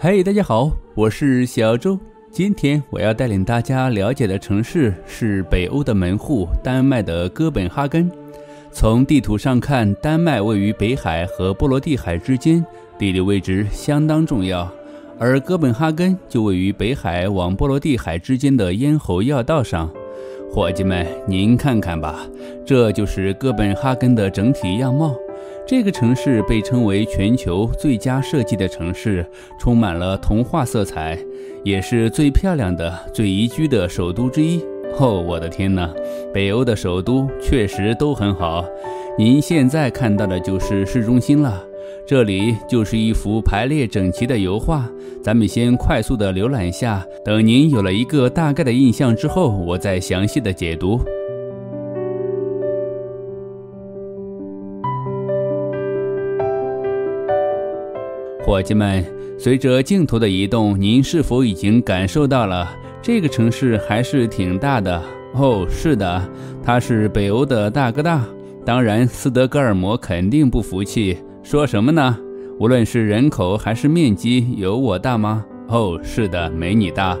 嘿，大家好，我是小周。今天我要带领大家了解的城市是北欧的门户——丹麦的哥本哈根。从地图上看，丹麦位于北海和波罗的海之间，地理位置相当重要。而哥本哈根就位于北海往波罗的海之间的咽喉要道上。伙计们，您看看吧，这就是哥本哈根的整体样貌。这个城市被称为全球最佳设计的城市，充满了童话色彩，也是最漂亮的、最宜居的首都之一。哦，我的天哪！北欧的首都确实都很好。您现在看到的就是市中心了，这里就是一幅排列整齐的油画。咱们先快速的浏览一下，等您有了一个大概的印象之后，我再详细的解读。伙计们，随着镜头的移动，您是否已经感受到了这个城市还是挺大的？哦，是的，它是北欧的大哥大。当然，斯德哥尔摩肯定不服气，说什么呢？无论是人口还是面积，有我大吗？哦，是的，没你大。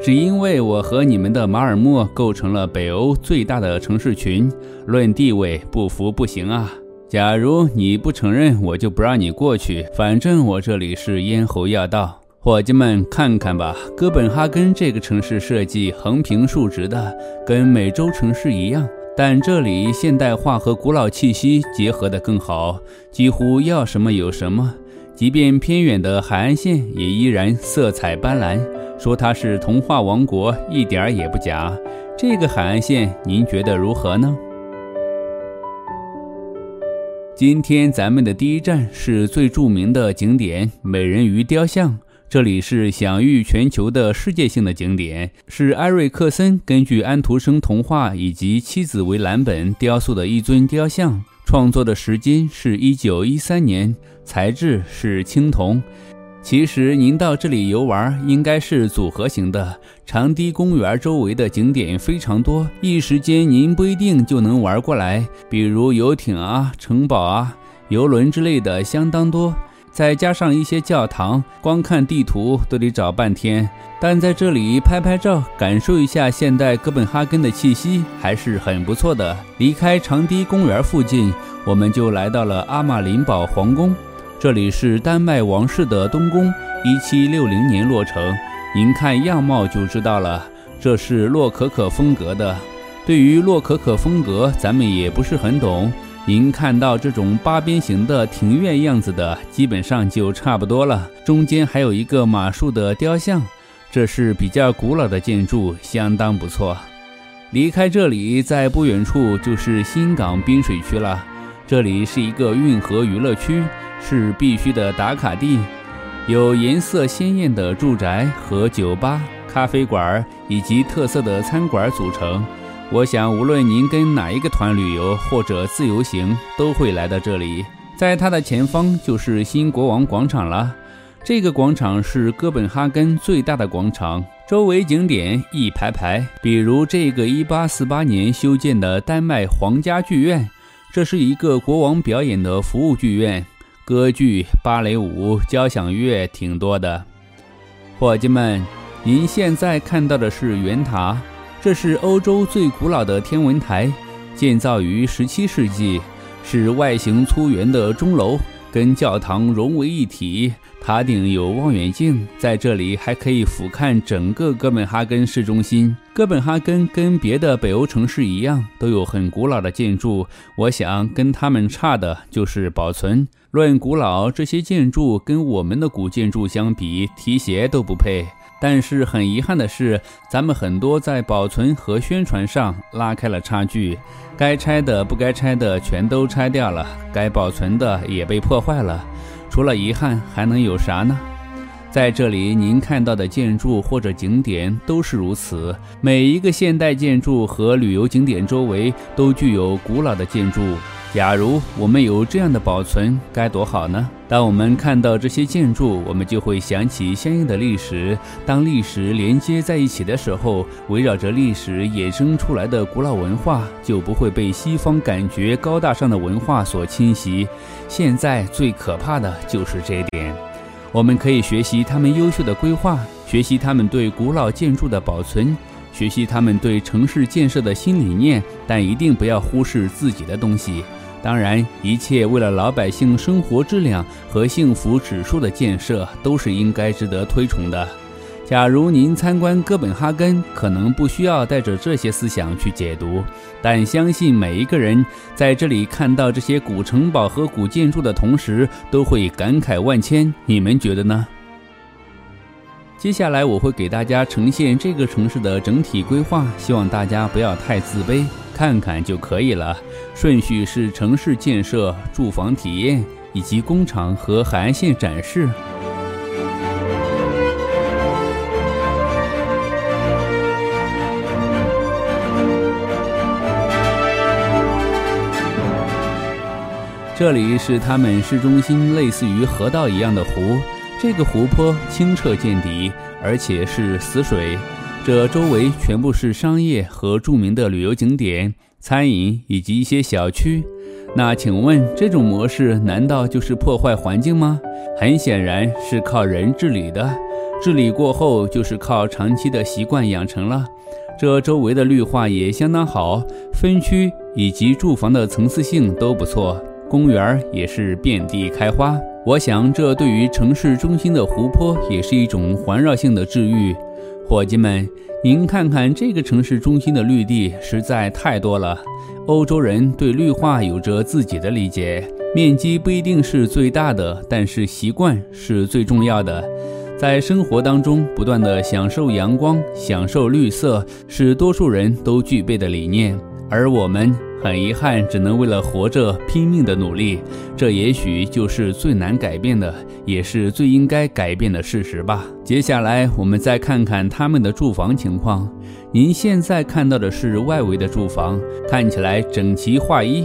只因为我和你们的马尔默构成了北欧最大的城市群，论地位，不服不行啊！假如你不承认，我就不让你过去。反正我这里是咽喉要道，伙计们看看吧。哥本哈根这个城市设计横平竖直的，跟美洲城市一样，但这里现代化和古老气息结合得更好，几乎要什么有什么。即便偏远的海岸线也依然色彩斑斓，说它是童话王国一点儿也不假。这个海岸线您觉得如何呢？今天咱们的第一站是最著名的景点——美人鱼雕像。这里是享誉全球的世界性的景点，是埃瑞克森根据安徒生童话以及妻子为蓝本雕塑的一尊雕像。创作的时间是一九一三年，材质是青铜。其实您到这里游玩应该是组合型的。长堤公园周围的景点非常多，一时间您不一定就能玩过来。比如游艇啊、城堡啊、游轮之类的相当多，再加上一些教堂，光看地图都得找半天。但在这里拍拍照，感受一下现代哥本哈根的气息，还是很不错的。离开长堤公园附近，我们就来到了阿玛林堡皇宫。这里是丹麦王室的东宫，一七六零年落成。您看样貌就知道了，这是洛可可风格的。对于洛可可风格，咱们也不是很懂。您看到这种八边形的庭院样子的，基本上就差不多了。中间还有一个马术的雕像，这是比较古老的建筑，相当不错。离开这里，在不远处就是新港滨水区了。这里是一个运河娱乐区。是必须的打卡地，有颜色鲜艳的住宅和酒吧、咖啡馆以及特色的餐馆组成。我想，无论您跟哪一个团旅游或者自由行，都会来到这里。在它的前方就是新国王广场了。这个广场是哥本哈根最大的广场，周围景点一排排，比如这个1848年修建的丹麦皇家剧院，这是一个国王表演的服务剧院。歌剧、芭蕾舞、交响乐挺多的，伙计们，您现在看到的是圆塔，这是欧洲最古老的天文台，建造于17世纪，是外形粗圆的钟楼，跟教堂融为一体。塔顶有望远镜，在这里还可以俯瞰整个哥本哈根市中心。哥本哈根跟别的北欧城市一样，都有很古老的建筑。我想跟他们差的就是保存。论古老，这些建筑跟我们的古建筑相比，提鞋都不配。但是很遗憾的是，咱们很多在保存和宣传上拉开了差距。该拆的、不该拆的全都拆掉了，该保存的也被破坏了。除了遗憾，还能有啥呢？在这里，您看到的建筑或者景点都是如此。每一个现代建筑和旅游景点周围都具有古老的建筑。假如我们有这样的保存，该多好呢？当我们看到这些建筑，我们就会想起相应的历史。当历史连接在一起的时候，围绕着历史衍生出来的古老文化就不会被西方感觉高大上的文化所侵袭。现在最可怕的就是这一点。我们可以学习他们优秀的规划，学习他们对古老建筑的保存，学习他们对城市建设的新理念，但一定不要忽视自己的东西。当然，一切为了老百姓生活质量和幸福指数的建设，都是应该值得推崇的。假如您参观哥本哈根，可能不需要带着这些思想去解读，但相信每一个人在这里看到这些古城堡和古建筑的同时，都会感慨万千。你们觉得呢？接下来我会给大家呈现这个城市的整体规划，希望大家不要太自卑，看看就可以了。顺序是城市建设、住房体验以及工厂和海岸线展示。这里是他们市中心类似于河道一样的湖，这个湖泊清澈见底，而且是死水。这周围全部是商业和著名的旅游景点、餐饮以及一些小区。那请问，这种模式难道就是破坏环境吗？很显然是靠人治理的，治理过后就是靠长期的习惯养成了。这周围的绿化也相当好，分区以及住房的层次性都不错。公园也是遍地开花，我想这对于城市中心的湖泊也是一种环绕性的治愈。伙计们，您看看这个城市中心的绿地实在太多了。欧洲人对绿化有着自己的理解，面积不一定是最大的，但是习惯是最重要的。在生活当中不断的享受阳光、享受绿色，是多数人都具备的理念，而我们。很遗憾，只能为了活着拼命的努力，这也许就是最难改变的，也是最应该改变的事实吧。接下来，我们再看看他们的住房情况。您现在看到的是外围的住房，看起来整齐划一。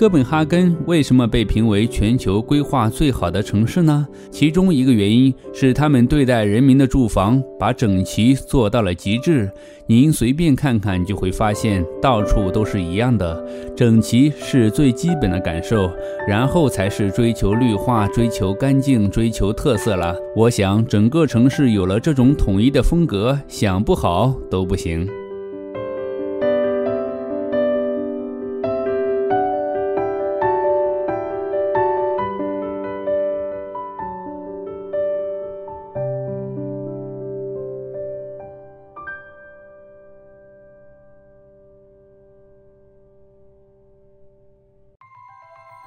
哥本哈根为什么被评为全球规划最好的城市呢？其中一个原因是他们对待人民的住房把整齐做到了极致。您随便看看就会发现，到处都是一样的。整齐是最基本的感受，然后才是追求绿化、追求干净、追求特色了。我想，整个城市有了这种统一的风格，想不好都不行。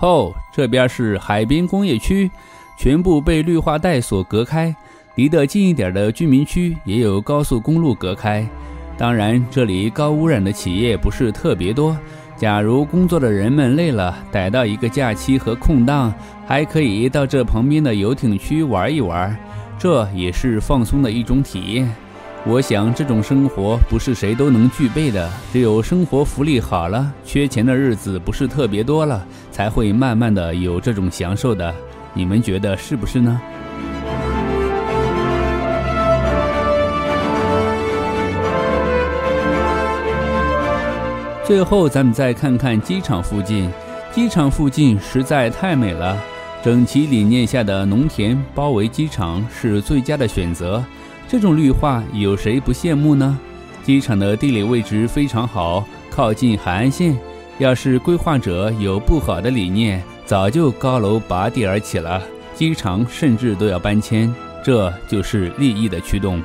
哦，这边是海滨工业区，全部被绿化带所隔开。离得近一点的居民区也有高速公路隔开。当然，这里高污染的企业不是特别多。假如工作的人们累了，逮到一个假期和空档，还可以到这旁边的游艇区玩一玩，这也是放松的一种体验。我想这种生活不是谁都能具备的，只有生活福利好了，缺钱的日子不是特别多了，才会慢慢的有这种享受的。你们觉得是不是呢？最后，咱们再看看机场附近，机场附近实在太美了，整齐理念下的农田包围机场是最佳的选择。这种绿化有谁不羡慕呢？机场的地理位置非常好，靠近海岸线。要是规划者有不好的理念，早就高楼拔地而起了，机场甚至都要搬迁。这就是利益的驱动。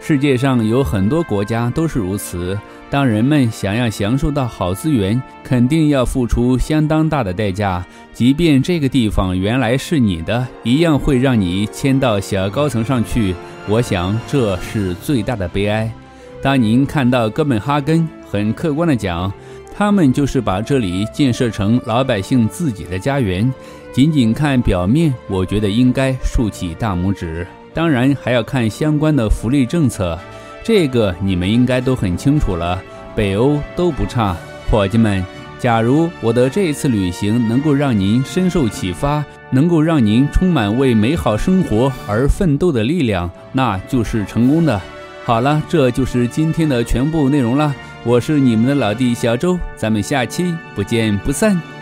世界上有很多国家都是如此。当人们想要享受到好资源，肯定要付出相当大的代价。即便这个地方原来是你的，一样会让你迁到小高层上去。我想这是最大的悲哀。当您看到哥本哈根，很客观的讲，他们就是把这里建设成老百姓自己的家园。仅仅看表面，我觉得应该竖起大拇指。当然还要看相关的福利政策。这个你们应该都很清楚了，北欧都不差，伙计们。假如我的这一次旅行能够让您深受启发，能够让您充满为美好生活而奋斗的力量，那就是成功的。好了，这就是今天的全部内容了。我是你们的老弟小周，咱们下期不见不散。